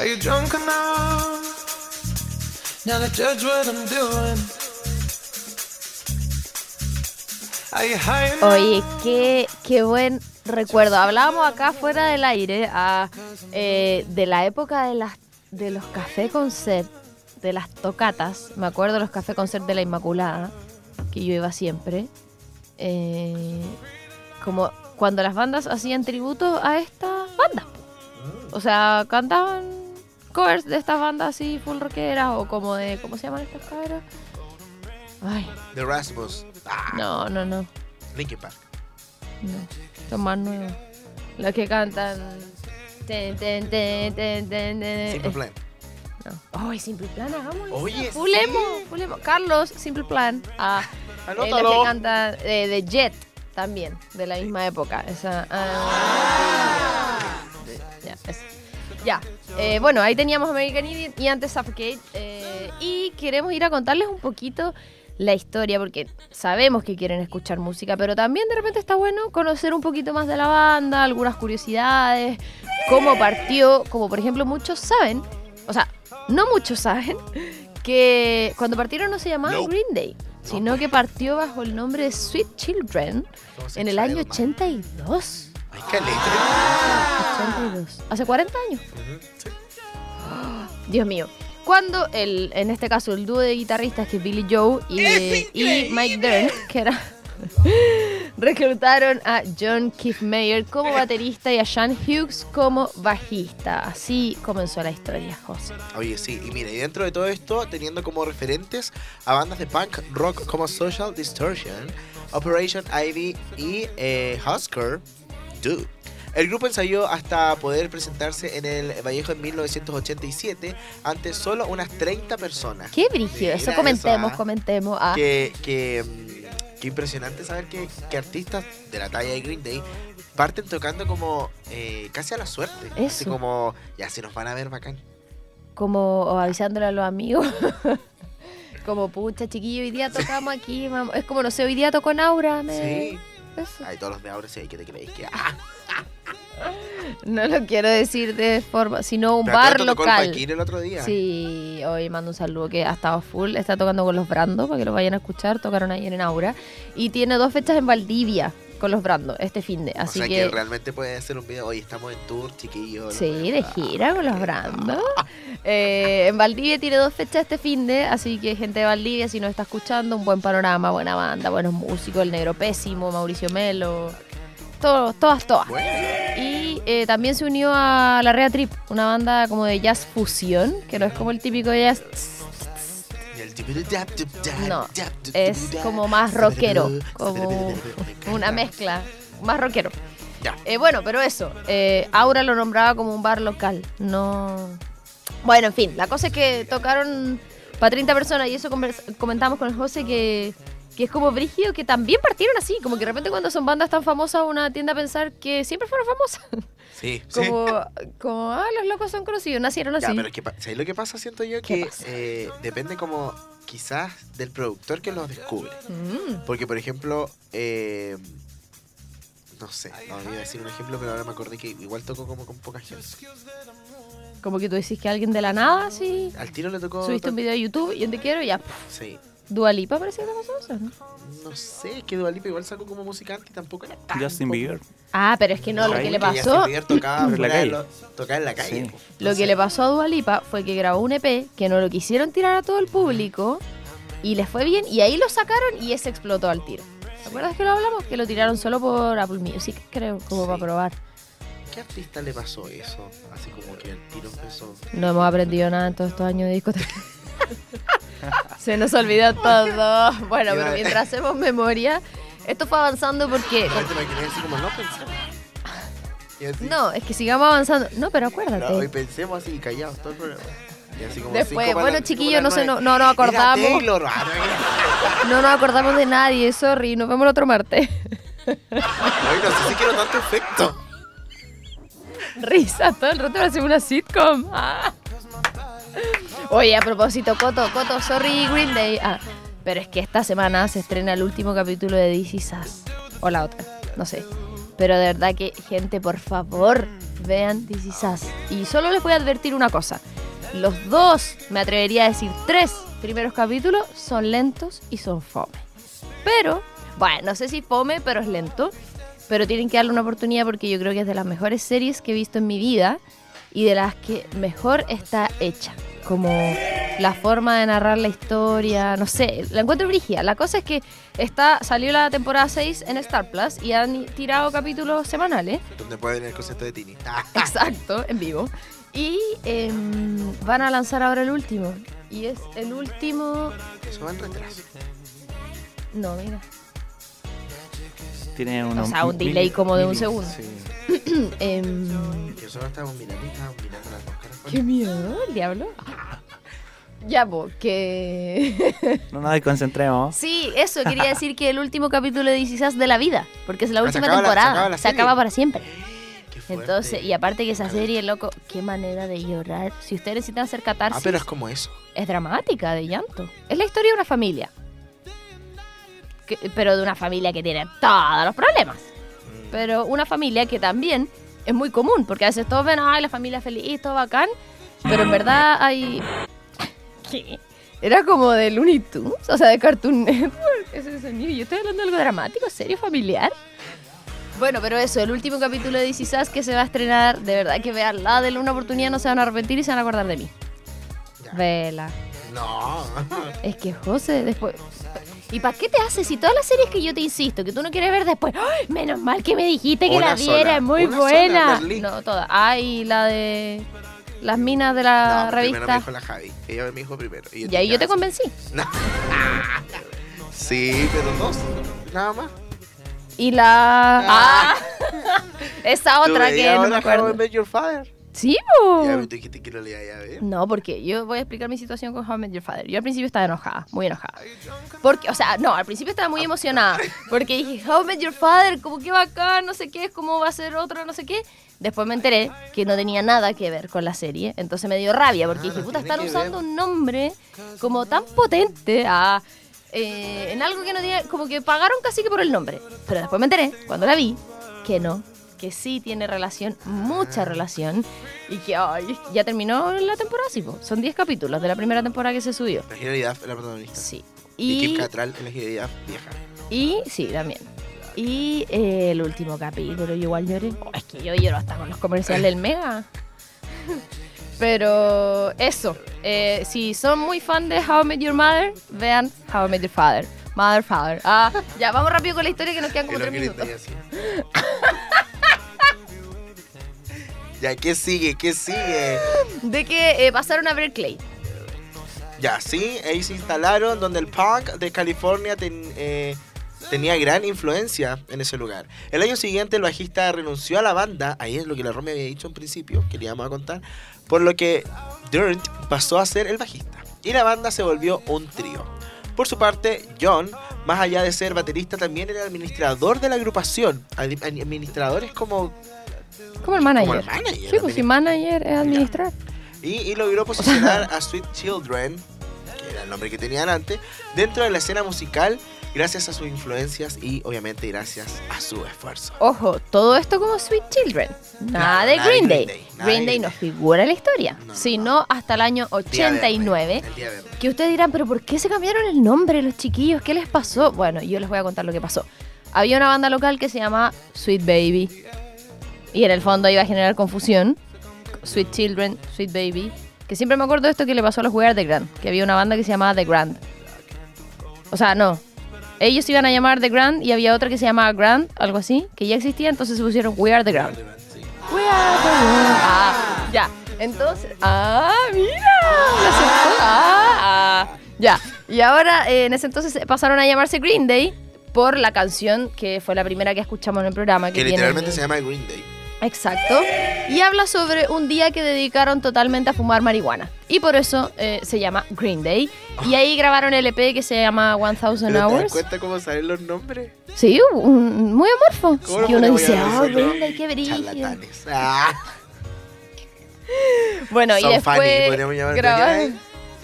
Are you drunk enough now to judge what I'm doing? Are you high enough? Oye, qué, qué buen recuerdo. Hablábamos acá fuera del aire eh, de la época de, las, de los café concert, de las tocatas. Me acuerdo de los café concert de la Inmaculada, que yo iba siempre. Eh, como cuando las bandas hacían tributo a estas bandas. O sea, cantaban covers de estas bandas así full rockeras o como de. ¿Cómo se llaman estas cabras? Ay, The Rasmus. Ah, no, no, no. Linkin Park. No, son más nuevos. Los que cantan. ten, ten, ten, ten, ten, ten. Simple Plan. no. Ay, Simple Plan, hagámoslo. Oye, Fulemo, sí. fulemo. Carlos, Simple Plan. Ah, eh, los Anótalo. que cantan eh, de Jet también, de la misma época. Esa. ah, esa. Ya, eh, bueno, ahí teníamos American Idiot y antes Suffocate. eh, y queremos ir a contarles un poquito la historia, porque sabemos que quieren escuchar música, pero también de repente está bueno conocer un poquito más de la banda, algunas curiosidades, cómo partió, como por ejemplo muchos saben, o sea, no muchos saben, que cuando partieron no se llamaba No. Green Day, sino que partió bajo el nombre de Sweet Children en el año extraños, 82. Ay, qué letra. 82. Hace 40 años. Ujú, sí. Dios mío. Cuando el, en este caso el dúo de guitarristas que es Billy Joe y, y Mike Dern, que era reclutaron a John Keith Mayer como baterista y a Sean Hughes como bajista. Así comenzó la historia, José. Oye, sí, y mira, y dentro de todo esto, teniendo como referentes a bandas de punk rock como Social Distortion, Operation Ivy y eh, Husker Du. El grupo ensayó hasta poder presentarse en el Vallejo en 1987 ante solo unas 30 personas. Qué brígido. Eso comentemos, eso, ¿ah? comentemos. Ah, Que, que, mm, qué impresionante saber que, que artistas de la talla de Green Day parten tocando como eh, casi a la suerte. Así Eso. como, ya se nos van a ver bacán. como avisándole a los amigos. como, pucha, chiquillo, hoy día tocamos aquí. vamos". Es como, no sé, hoy día tocó en Aura. me- Sí. Eso. Ay, todos los de ahora sí, que te creéis que. Ah, No lo quiero decir de forma, sino un pero bar local. El otro día. Sí, hoy mando un saludo que ha estado full, está tocando con los Brandos para que lo vayan a escuchar, tocaron ayer en Aura y tiene dos fechas en Valdivia con los Brandos este fin de, O así sea que, que, realmente puede hacer un video. Hoy estamos en tour, chiquillos. sí, de gira con los Brandos. Eh, en Valdivia tiene dos fechas este fin de, así que gente de Valdivia si nos está escuchando, un buen panorama, buena banda, buenos músicos, el Negro Pésimo, Mauricio Melo, todos, todas, todas. Y eh, también se unió a la Rea Trip, una banda como de jazz fusión, que no es como el típico jazz. No, es como más rockero, como una mezcla, más rockero. Ya. Eh, bueno, pero eso, eh, Aura lo nombraba como un bar local, no... Bueno, en fin, la cosa es que tocaron para 30 personas y eso comentamos con el José que, que es como brígido que también partieron así, como que de repente cuando son bandas tan famosas uno tiende a pensar que siempre fueron famosas. Sí, sí. Como, como ah, los locos son conocidos, nacieron así. Ya, pero es que, ¿sabes lo que pasa? Siento yo ¿Qué que eh, depende como quizás del productor que los descubre. Mm. Porque, por ejemplo, eh, no sé, no iba a decir un ejemplo, pero ahora me acordé que igual tocó como con poca gente. Como que tú decís que alguien de la nada, así, Al tiro le tocó. subiste un video de YouTube y en te quiero y ya. Sí. Dualipa parece que te pasó eso, ¿no? No sé, es que Dua Lipa igual sacó como música antes y tampoco era tan. Justin pop. Bieber. Ah, pero es que no, lo que le pasó, Justin Bieber tocaba, En la calle. lo- tocaba en la calle. Sí. lo que le pasó a Dualipa fue que grabó un EP que no lo quisieron tirar a todo el público y les fue bien y ahí lo sacaron y ese explotó al tiro. ¿Te acuerdas que lo hablamos? Que lo tiraron solo por Apple Music, creo, como Sí. para probar. ¿Qué artista le pasó eso? Así como que el tiro empezó. No hemos aprendido nada en todos estos años de discoteca. Se nos olvidó todo. Bueno, pero mientras hacemos memoria, esto fue avanzando porque... No, es que sigamos avanzando. No, pero no, hoy acuérdate. pensemos así, callados todo el programa. Y así como Después, para bueno, chiquillos, no para sé, no, no nos acordamos. Taylor. No, No nos acordamos de nadie, sorry. Nos vemos el otro martes. Ay, no sé si quiero tanto efecto. Risa, todo el rato va a ser una sitcom. Ah. Oye, a propósito, Coto, Coto, sorry, Green Day. Ah, pero es que esta semana se estrena el último capítulo de DC Sass. O la otra, no sé. Pero de verdad que, gente, por favor, vean Is Us. Y solo les voy a advertir una cosa. Los dos, me atrevería a decir tres primeros capítulos son lentos y son fome. Pero, bueno, no sé si fome, pero es lento. Pero tienen que darle una oportunidad porque yo creo que es de las mejores series que he visto en mi vida y de las que mejor está hecha. Como la forma de narrar la historia, no sé, la encuentro brígida. La cosa es que está, salió la temporada 6 en Star Plus y han tirado capítulos semanales. Donde puede venir el concepto de Tini. Exacto, en vivo. Y em, van a lanzar ahora el último. Y es el último. Eso va en retraso. No, mira. Tiene unos sea, un mil- delay como de un segundo. sí. Que solo mirando mirando las dos caras. ¿Qué miedo? ¿El diablo? Ya, porque. No nos desconcentremos. sí, eso, quería decir que el último capítulo de This Is Us de la vida. Porque es la Ah, se última acaba la- se temporada. acaba la se acaba para siempre. Entonces, y aparte que esa serie, loco, qué manera de llorar. Si ustedes necesitan hacer catarsis, Ah, pero es como eso. es dramática, de llanto. Es la historia de una familia. Que- pero de una familia que tiene todos los problemas. Mm. Pero una familia que también es muy común, porque a veces todos ven, ay, la familia feliz, todo bacán. Pero en verdad hay... ¿Qué? Era como de Looney Tunes, o sea, de Cartoon Network. Ese sonido. Yo estoy hablando de algo dramático, serio, familiar. Bueno, pero eso, el último capítulo de Is Us que se va a estrenar, de verdad que veanla, denle una oportunidad, no se van a arrepentir y se van a acordar de mí. Ya. Vela. No. Es que José, después. ¿Y para qué te haces? Si todas las series que yo te insisto, que tú no quieres ver después, ¡ay! menos mal que me dijiste que Una la viera, sola, es muy una buena. sola, no, todas. Ay, la de las minas de la no, primero me revista. dijo la Javi. Ella me dijo primero. Y Y ahí yo te dije, convencí. ah, sí. Pero dos. Nada más. Y la. Ah. Ah. Esa otra que veías no me ahora How I acuerdo. Met Your Father. Sí, po. Ya, tú dijiste que lo leía ya, ¿ves? No, porque yo voy a explicar mi situación con How I Met Your Father. Yo al principio estaba enojada, muy enojada. Porque, o sea, no, al principio estaba muy emocionada. Porque dije, How I Met Your Father, como que bacán, no sé qué, es como va a ser otro, no sé qué. Después me enteré que no tenía nada que ver con la serie. Entonces me dio rabia porque Ah, dije, no puta, están usando un nombre como tan potente a, eh, en algo que no tiene, como que pagaron casi que por el nombre. Pero después me enteré, cuando la vi, que no, que sí tiene relación, mucha relación, y que ay, ya terminó la temporada, sí, po. son 10 capítulos de la primera temporada que se subió. La Hilary Duff es la protagonista. Sí. Y, Kim Y, Cattrall es la Hilary Duff vieja. y sí, también. Y eh, el último capítulo, yo igual lloré. Oh, es que yo lloro hasta con los comerciales del Mega. Pero eso, eh, si son muy fan de How I Met Your Mother, vean How I Met Your Father. Mother, Father. Ah, ya, vamos rápido con la historia que nos quedan como tres minutos. ya, ¿qué sigue? ¿Qué sigue? De que eh, pasaron a Berkeley. Ya, sí, ahí se instalaron donde el punk de California ten- eh, tenía gran influencia en ese lugar. El año siguiente el bajista renunció a la banda, ahí es lo que la Romy había dicho en principio, que le íbamos a contar, por lo que Dirt pasó a ser el bajista. Y la banda se volvió un trío. Por su parte, John, más allá de ser baterista, también era administrador de la agrupación. Ad- Administrador es como, Como el manager. como el manager. Sí, pues si manager es administrar. Y, y logró posicionar a Sweet Children, que era el nombre que tenían antes, dentro de la escena musical gracias a sus influencias y obviamente gracias a su esfuerzo. Ojo, todo esto como Sweet Children. Nada nada de Green Green Day. Green Day Green no Day. figura en la historia, No, no, sino hasta el año Día verde, 89. el día. Que ustedes dirán, pero ¿por qué se cambiaron el nombre los chiquillos? ¿Qué les pasó? Bueno, yo les voy a contar lo que pasó. Había una banda local que se llama Sweet Baby. Y en el fondo iba a generar confusión. Sweet Children, Sweet Baby. Que siempre me acuerdo de esto que le pasó a los We Are The Grand. Que había una banda que se llamaba The Grand. O sea, no. Ellos iban a llamar The Grand y había otra que se llamaba Grand, algo así, que ya existía, entonces se pusieron We Are The Grand. We are the world. Ah, ya. Entonces. Ah, mira. Ah, ah. Ya. Y ahora, eh, en ese entonces pasaron a llamarse Green Day por la canción que fue la primera que escuchamos en el programa. Que, Que tiene- literalmente se llama Green Day. Exacto. Y habla sobre un día que dedicaron totalmente a fumar marihuana. Y por eso eh, se llama Green Day. Y ahí grabaron el EP que se llama 1000 ¿Pero te das Hours. cuenta cómo salen los nombres? Sí, un- muy amorfo. ¿Cómo Y uno dice, ah, nosotros? Green Day, qué brillo. Ah, Bueno, y so después podríamos llamar. grabaron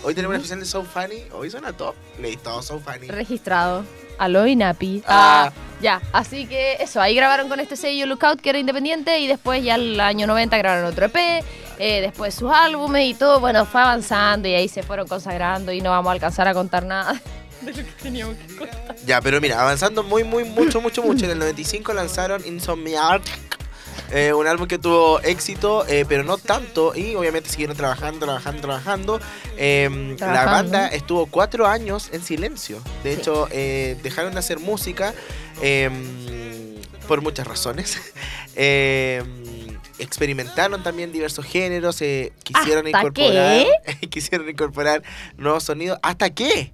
Hoy tenemos una especial de So Funny. Hoy suena top. Leí todo So Funny. registrado. Aló Inapi. Ah. Ah, Ya, así que eso, ahí grabaron con este sello Lookout que era independiente y después ya el año 90 grabaron otro EP, eh, después sus álbumes y todo, bueno, fue avanzando y ahí se fueron consagrando y no vamos a alcanzar a contar nada de lo que teníamos que contar. Ya, pero mira, avanzando muy, muy, mucho, mucho, mucho. En el 95 lanzaron Insomniac. Eh, un álbum que tuvo éxito, eh, pero no tanto. Y obviamente siguieron trabajando, trabajando, trabajando. Eh, la banda estuvo cuatro años en silencio. De Sí. hecho, eh, dejaron de hacer música eh, por muchas razones. Eh, experimentaron también diversos géneros. quisieron ¿Hasta incorporar. quisieron incorporar nuevos sonidos. ¿Hasta qué?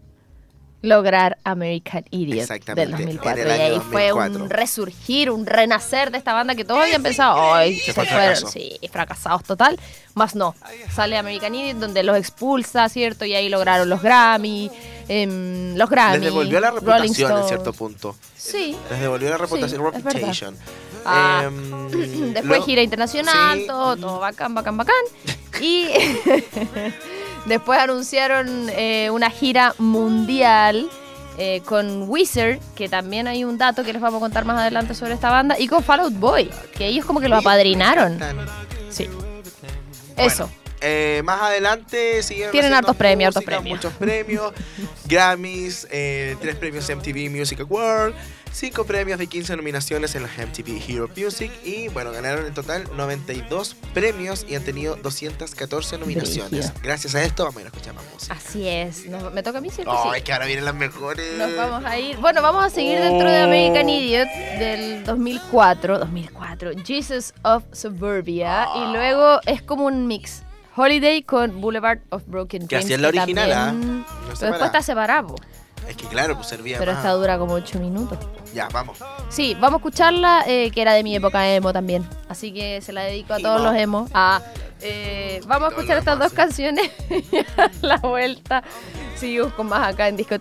Lograr American Idiot del 2004. en el y ahí fue 2004. un resurgir, un renacer de esta banda que todos habían pensado, ay, Se fueron, sí, fracasados total. Más no, sale American Idiot donde los expulsa, ¿cierto? Y ahí lograron los Grammy, em, los Grammy. Les devolvió la reputación en cierto punto. Sí. Les devolvió la reputación. reputation. Ah, Em, Después lo- gira internacional, sí. todo, todo bacán, bacán, bacán. Y después anunciaron eh, una gira mundial eh, con Wizard, que también hay un dato que les vamos a contar más adelante sobre esta banda, y con Fall Out Boy, que ellos como que lo apadrinaron. Sí. Eso. Eh, más adelante siguieron Tienen hartos premios, hartos premios. Muchos premios, Grammys, eh, tres premios MTV Music Award, cinco premios de 15 nominaciones en la MTV Hero Music y bueno, ganaron en total 92 premios y han tenido 214 nominaciones. Gracias a esto vamos a ir a escuchar más música. Así es. Nos- me toca a mí, ¿cierto? Ay, Sí. que ahora vienen las mejores. Nos vamos a ir. Bueno, vamos a seguir dentro de Oh. American Idiot del 2004. 2004. Jesus of Suburbia. Ah. Y luego es como un mix. Holiday con Boulevard of Broken Que Dreams. así es la original, ¿ah? también- No Pero separada. después está separado. Es que claro, pues servía Pero más. esta dura como 8 minutos. Ya, vamos. Sí, vamos a escucharla, eh, que era de mi época emo también. Así que se la dedico a todos Emo. los emos. Ah, eh, vamos a escuchar estas dos canciones y a la vuelta. Seguimos con más acá en Disco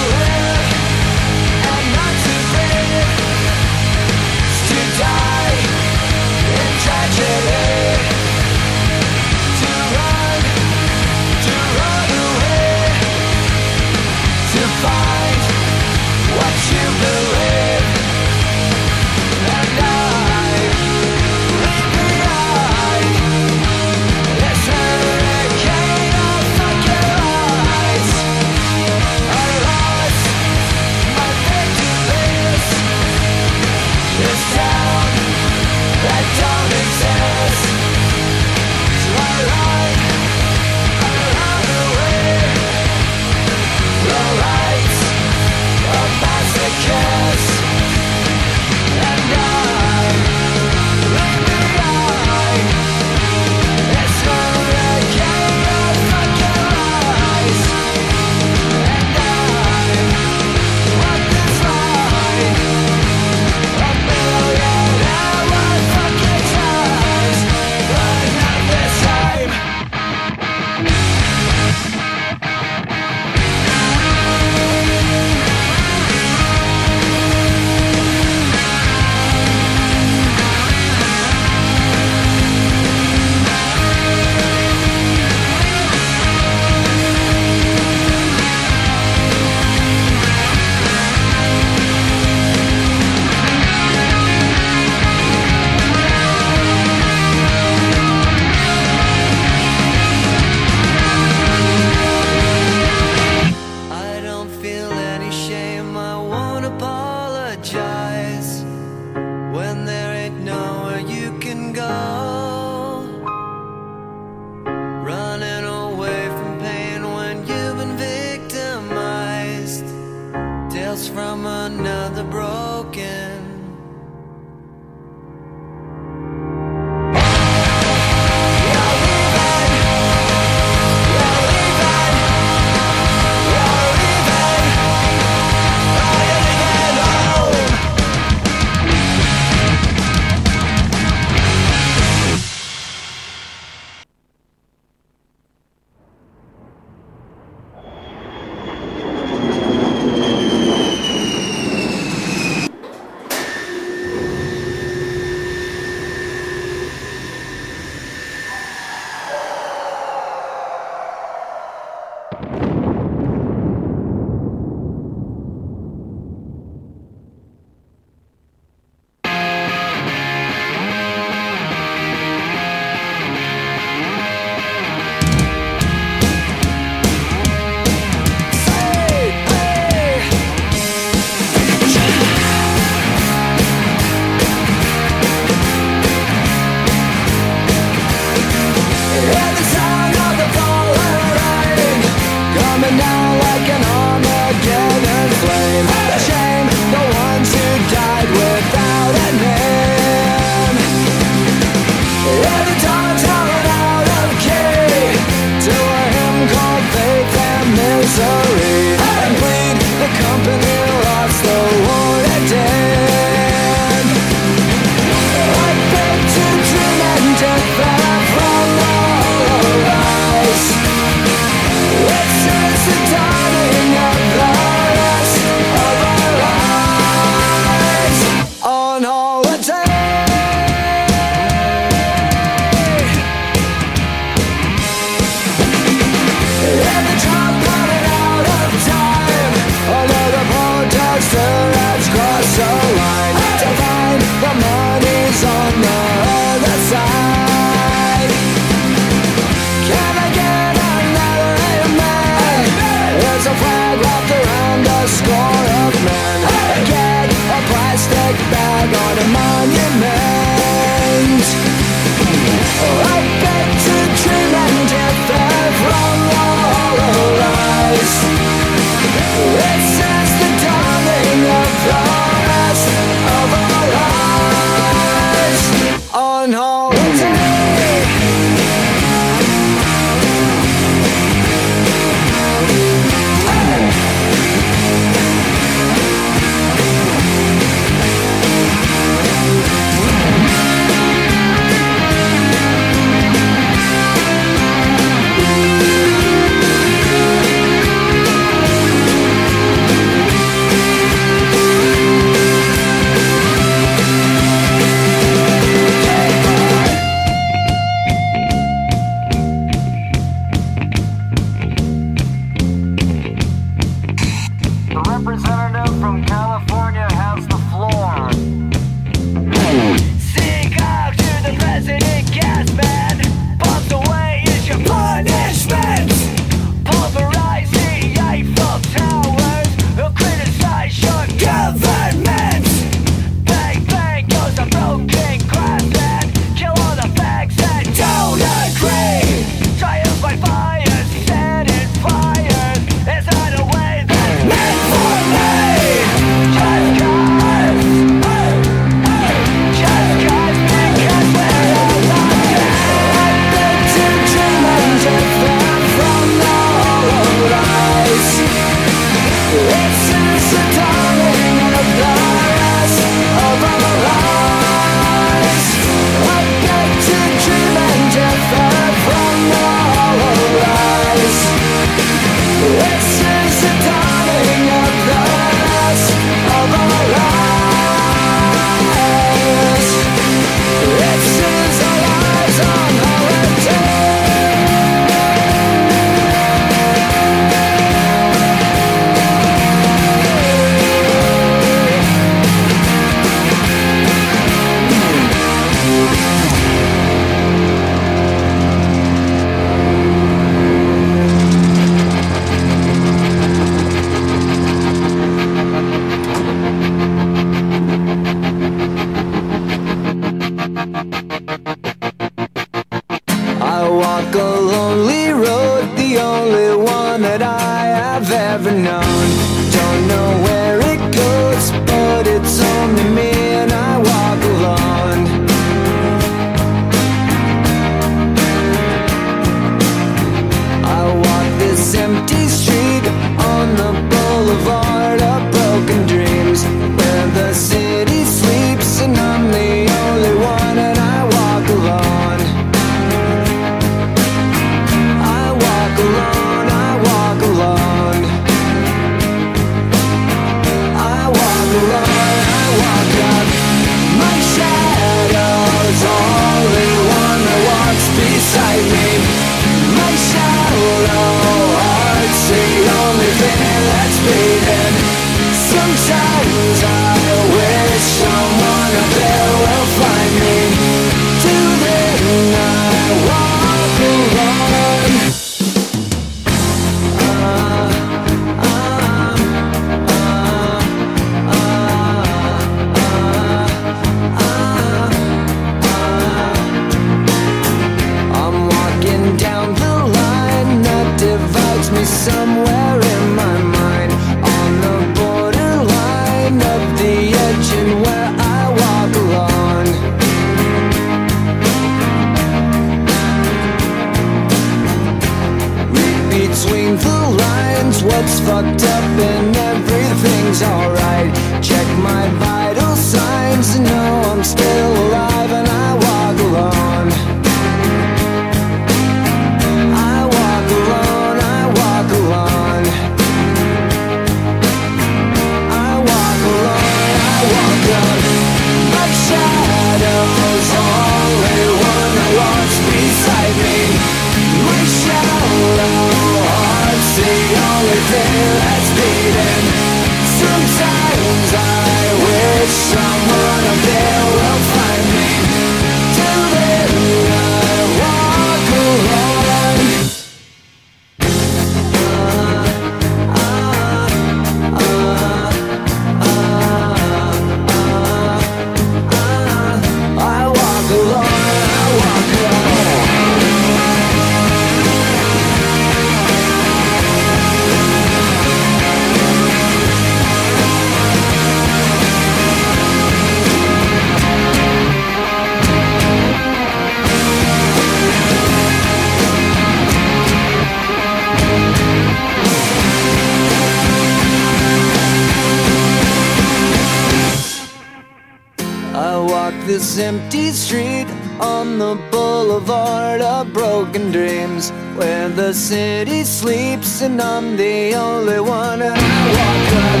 this empty street on the boulevard of broken dreams where the city sleeps and I'm the only one. I walk up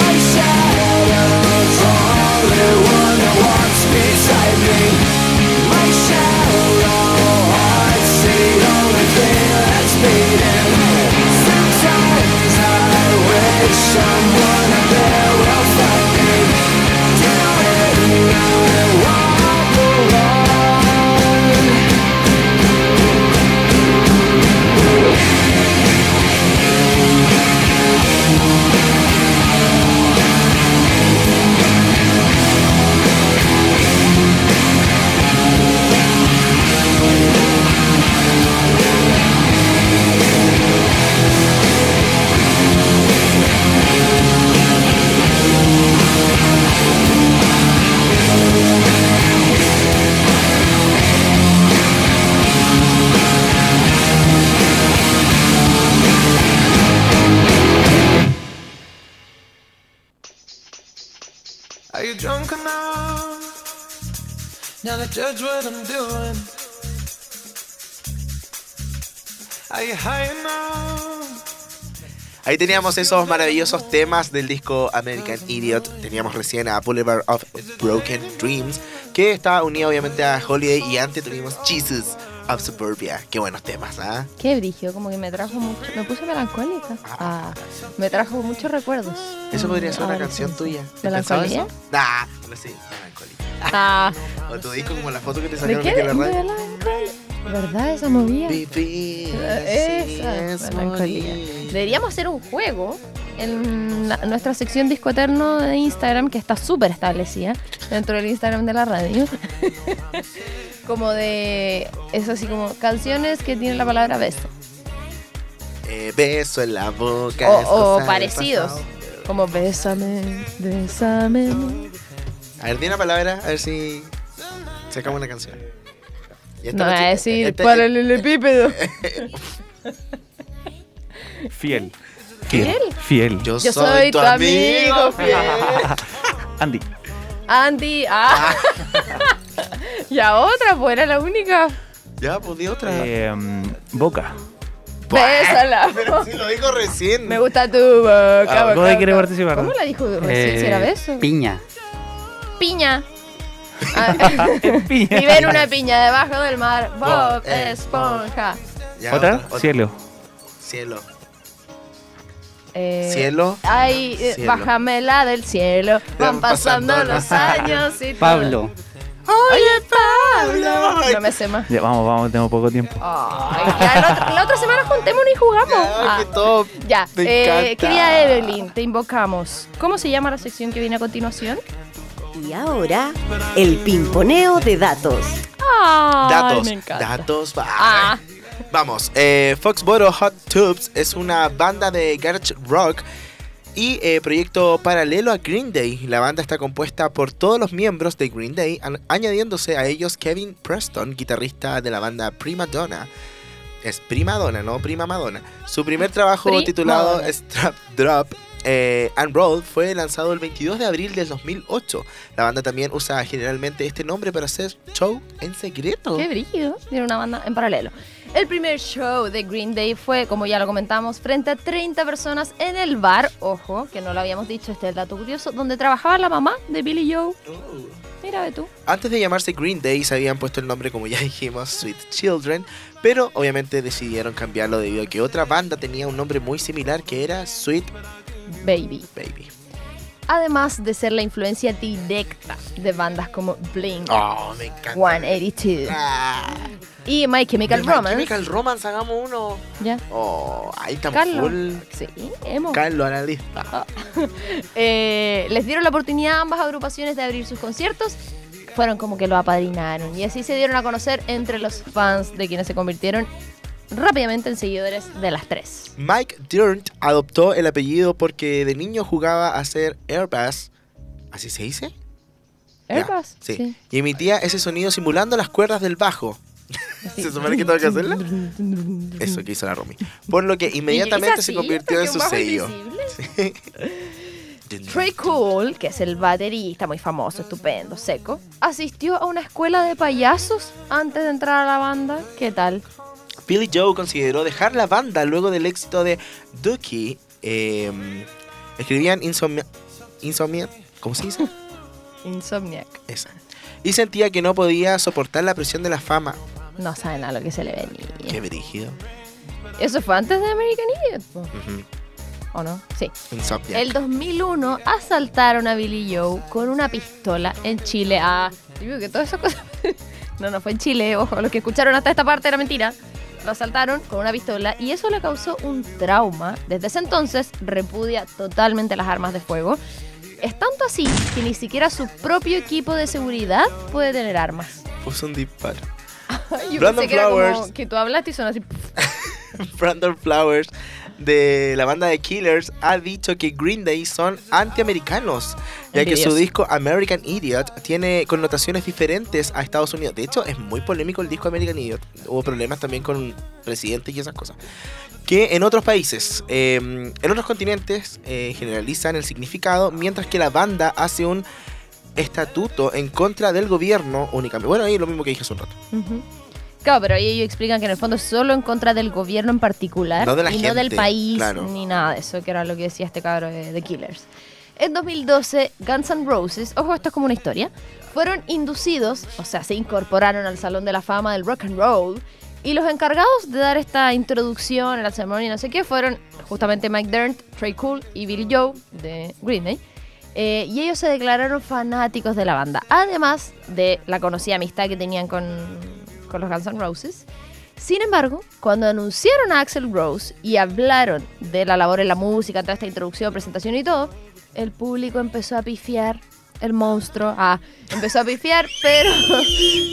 my shadow's only one that walks beside me. My shallow heart's the only thing that's beating. Sometimes I wish someone now to judge what I'm doing? Are you high enough? Ahí teníamos esos maravillosos temas del disco American Idiot. Teníamos recién a Boulevard of Broken Dreams, que está unido obviamente a Holiday. Y antes tuvimos Jesus of Suburbia. Qué buenos temas, ¿ah? Qué brillo, como que me trajo mucho. Me puse melancólica. Ah, me trajo muchos recuerdos. Eso podría ser una Ah, canción tuya. ¿Has pensado ¿Melancolía? Nah, no sé. Ah, O tu disco como la foto que te ¿de sacaron qué? en la radio. ¿Verdad esa movía? Vivir así Esa, es melancolía. morir. Deberíamos hacer un juego en la- nuestra sección Disco Eterno de Instagram, que está súper establecida dentro del Instagram de la radio. como de. Es así como canciones que tienen la palabra beso. Eh, beso en la boca. O, o parecidos. Como bésame, bésame. A ver, di una palabra, a ver si sacamos una canción. Y esta No noche- a decir esta- para el elepípedo. Fiel. ¿Fiel? Fiel. Yo, Yo soy tu amigo fiel. Andy. Andy, ah. ya otra, pues era la única. Ya, pues di otra. Eh, Boca. Bésala. Pero si lo dijo recién. Me gusta tu boca. Ah, boca, ¿Cómo quiere boca. participar? ¿Cómo la dijo recién? Eh, si era beso. Piña. Piña. Ah, Piña. Vive en una piña debajo del mar. Bob eh, Esponja. Ya, ¿Otra? Cielo. Cielo. Eh, Cielo. Ay, eh, bájamela del cielo. Van pasando los años y. Pablo. Oye, Pablo. No me sé más. Ya, vamos, vamos, tengo poco tiempo. Ay, ya, la, otra, la otra semana juntémonos y jugamos. Ya, Ah, ya, eh, querida Evelyn, te invocamos. ¿Cómo se llama la sección que viene a continuación? Y ahora, el pimponeo de datos. Ay, Datos. me. Datos. va. Ah. Vamos. Eh, Foxboro Hot Tubes es una banda de garage rock y eh, proyecto paralelo a Green Day. La banda está compuesta por todos los miembros de Green Day, an- añadiéndose a ellos Kevin Preston, guitarrista de la banda Prima Donna. Es Prima Donna, no Prima Madonna. Su primer trabajo Prima titulado. Strap Drop eh, and Roll fue lanzado el 22 de abril del 2008. La banda también usa generalmente este nombre para hacer show en secreto. Qué brillo. Tiene una banda en paralelo. El primer show de Green Day fue, como ya lo comentamos, frente a 30 personas en el bar, ojo, que no lo habíamos dicho, este es el dato curioso, donde trabajaba la mamá de Billy Joe. Mira, ve tú. Antes de llamarse Green Day se habían puesto el nombre, como ya dijimos, Sweet Children, pero obviamente decidieron cambiarlo debido a que otra banda tenía un nombre muy similar que era Sweet Baby. Baby. Además de ser la influencia directa de bandas como Blink, Oh, me encanta. 182 Ah, y My Chemical de My Romance. Chemical Romance, hagamos uno. Ya. Oh, ahí estamos Carlos. full. Sí, hemos. Carlos a la lista. Eh, les dieron la oportunidad a ambas agrupaciones de abrir sus conciertos. Fueron como que lo apadrinaron y así se dieron a conocer entre los fans de quienes se convirtieron rápidamente en seguidores de las tres. Mike Dirnt adoptó el apellido porque de niño jugaba a ser Airbus. ¿Así se dice? Airbus, sí. Y emitía ese sonido simulando las cuerdas del bajo. ¿Se supone que tengo que hacerla? Eso que hizo la Romy. Por lo que inmediatamente se convirtió en su sello. Trey Cool, que es el baterista muy famoso, estupendo, seco, asistió a una escuela de payasos antes de entrar a la banda. ¿Qué tal? Billy Joe consideró dejar la banda luego del éxito de Dookie. eh, escribían Insomnia, Insomnia, ¿cómo se dice? Insomniac. Esa. Y sentía que no podía soportar la presión de la fama. No saben a lo que se le venía. Qué brígido. Eso fue antes de American Idiot, po, Ujú. ¿o no? Sí. Insomnia. El 2001 asaltaron a Billy Joe con una pistola en Chile. Ah, digo que todas esas cosas. no, no fue en Chile. Ojo, los que escucharon hasta esta parte era mentira. Lo asaltaron con una pistola y eso le causó un trauma. Desde ese entonces repudia totalmente las armas de fuego. Es tanto así que ni siquiera su propio equipo de seguridad puede tener armas. Puso un disparo. Yo Brandon pensé que era como Flowers. que tú hablaste y sonó así. Brandon Flowers de la banda de Killers ha dicho que Green Day son antiamericanos, ya que su disco American Idiot tiene connotaciones diferentes a Estados Unidos. De hecho, es muy polémico el disco American Idiot. Hubo problemas también con presidentes y esas cosas. Que en otros países, eh, en otros continentes, eh, generalizan el significado, mientras que la banda hace un estatuto en contra del gobierno únicamente. Bueno, ahí lo mismo que dije hace un rato. Ujú. Claro, pero ellos explican que en el fondo es solo en contra del gobierno en particular No de la y no del país claro. ni nada de eso, que era lo que decía este cabro de The Killers. En 2012, Guns N' Roses, ojo, esto es como una historia, fueron inducidos, o sea, se incorporaron al Salón de la Fama del Rock and Roll y los encargados de dar esta introducción a la ceremonia y no sé qué fueron justamente Mike Dirnt, Trey Cool y Billy Joe de Green Day. Eh, y ellos se declararon fanáticos de la banda, además de la conocida amistad que tenían con, con los Guns N' Roses. Sin embargo, cuando anunciaron a Axel Rose y hablaron de la labor en la música, toda esta introducción, presentación y todo, el público empezó a pifiar. El monstruo ah, empezó a pifiar, pero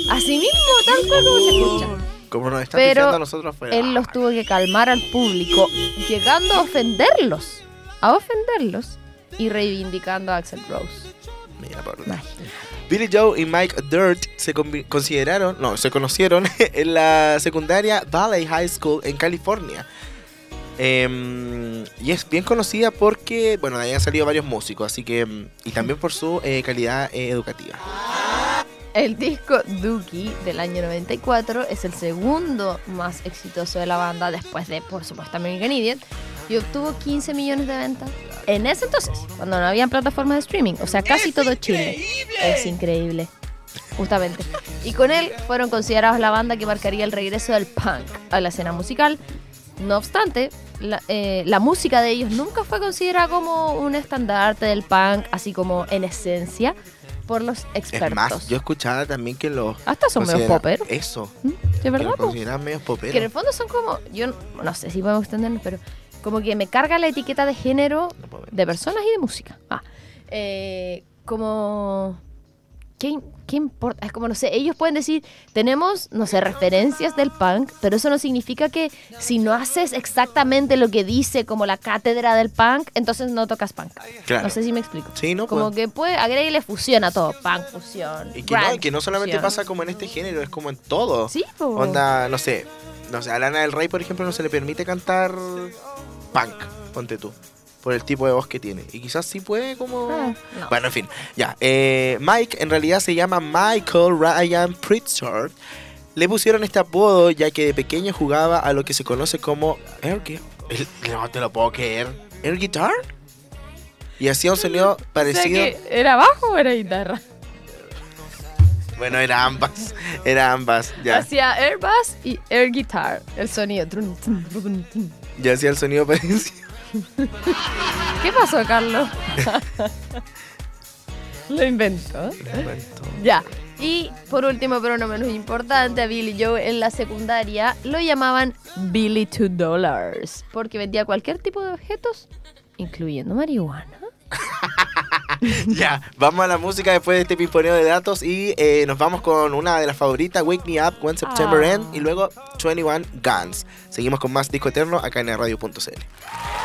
así mismo, tal cual como se escucha. Como nos están Pero a nosotros afuera. Él los tuvo que calmar al público, llegando a ofenderlos. A ofenderlos y reivindicando a Axel Rose. Mira, por. Imagínate. Billy Joe y Mike Dirt se consideraron, no, se conocieron en la secundaria Valley High School en California. Em, y es bien conocida porque, bueno, ahí han salido varios músicos, así que, y también por su eh, calidad eh, educativa. El disco Dookie del año 94 es el segundo más exitoso de la banda después de, por supuesto, American Idiot y obtuvo 15 millones de ventas en ese entonces, cuando no habían plataformas de streaming, o sea, casi todo Chile. Es increíble. Justamente. Y con él fueron considerados la banda que marcaría el regreso del punk a la escena musical. No obstante, la, eh, la música de ellos nunca fue considerada como un estandarte del punk, así como en esencia, por los expertos. Es más, yo escuchaba también que los... Hasta son medio poperos. Eso. ¿Mm? ¿De que verdad? los po? consideraban medios Que en el fondo son como, yo no, no sé si podemos extendernos, pero como que me carga la etiqueta de género No de personas y de música. Ah, eh, como, ¿qué, ¿qué importa? Es como, no sé, ellos pueden decir, tenemos, no sé, referencias del punk, pero eso no significa que si no haces exactamente lo que dice como la cátedra del punk, entonces no tocas punk. Claro. No sé si me explico. Sí, no, Como pues. que puede, agregarle fusión a todo, punk, fusión. Y que no, grunge, que no solamente fusión. pasa como en este género, es como en todo. Sí, po. Onda, no sé, no sé, a Lana del Rey, por ejemplo, no se le permite cantar punk, ponte tú, por el tipo de voz que tiene. Y quizás sí puede como... Ah, no. Bueno, en fin, ya. eh, Mike en realidad se llama Michael Ryan Pritchard. Le pusieron este apodo ya que de pequeño jugaba a lo que se conoce como air No te lo puedo creer. ¿Air guitar? Y hacía un sonido O sea parecido... que, ¿Era bajo o era guitarra? Bueno, era ambas. Era ambas. Ya. Hacía air bass y air guitar. El sonido. Ya hacía el sonido parecido. ¿Qué pasó, Carlos? Lo inventó. Ya. Y por último, pero no menos importante, a Billy Joe en la secundaria lo llamaban Billy Two Dollars porque vendía cualquier tipo de objetos, incluyendo marihuana. Ya, vamos a la música después de este pimponeo de datos y eh, nos vamos con una de las favoritas, Wake Me Up, When September Ah. End y luego 21 Guns. Seguimos con más Disco Eterno acá en radio.cl.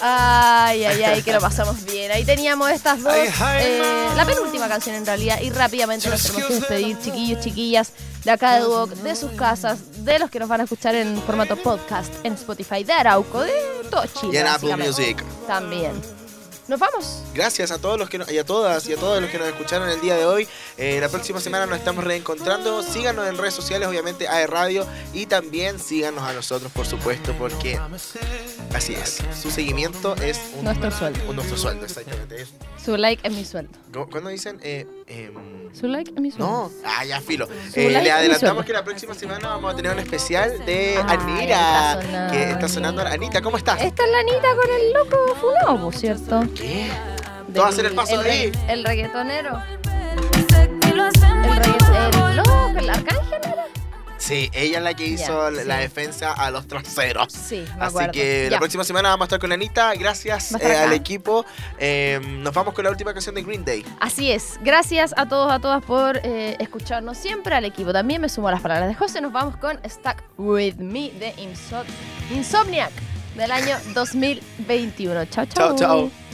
Ay, ay, ay, que lo pasamos bien. Ahí teníamos estas dos, eh, la penúltima canción en realidad, y rápidamente nos tenemos que despedir, chiquillos, chiquillas, de acá de Duoc, de sus casas, de los que nos van a escuchar en formato podcast, en Spotify, de Arauco, de todo Chile. Y en Apple. Music. También. ¿Nos vamos? Gracias a todos los que no- y a todas y a todos los que nos escucharon el día de hoy. Eh, la próxima semana nos estamos reencontrando. Síganos en redes sociales, obviamente, AE Radio. Y también síganos a nosotros, por supuesto, porque así es. Su seguimiento es un, Nuestro sueldo. un- nuestro sueldo, exactamente. Es- Su like es mi sueldo. ¿cómo- ¿Cuándo dicen? Eh, em, Su like es mi sueldo. no, ah, ya filo. Eh, like le adelantamos que la próxima semana vamos a tener un especial de Ay, Anira. está. Que está sonando. Anita, ¿cómo estás? Esta es la Anita con el loco funado, por cierto. ¿Qué? Tú vas a hacer el paso el, ahí. el reggaetonero. El reggaetonero. El loco, el arcángel era. Sí, ella es la que hizo la sí. defensa a los traseros. Sí, me Así acuerdo. que la próxima semana vamos a estar con Anita. Gracias eh, al equipo. Eh, nos vamos con la última canción de Green Day. Así es. Gracias a todos, a todas por eh, escucharnos siempre al equipo. También me sumo a las palabras de José. Nos vamos con Stuck With Me de Inso- Insomniac del año 2021. Chao, chao. Chao, chao.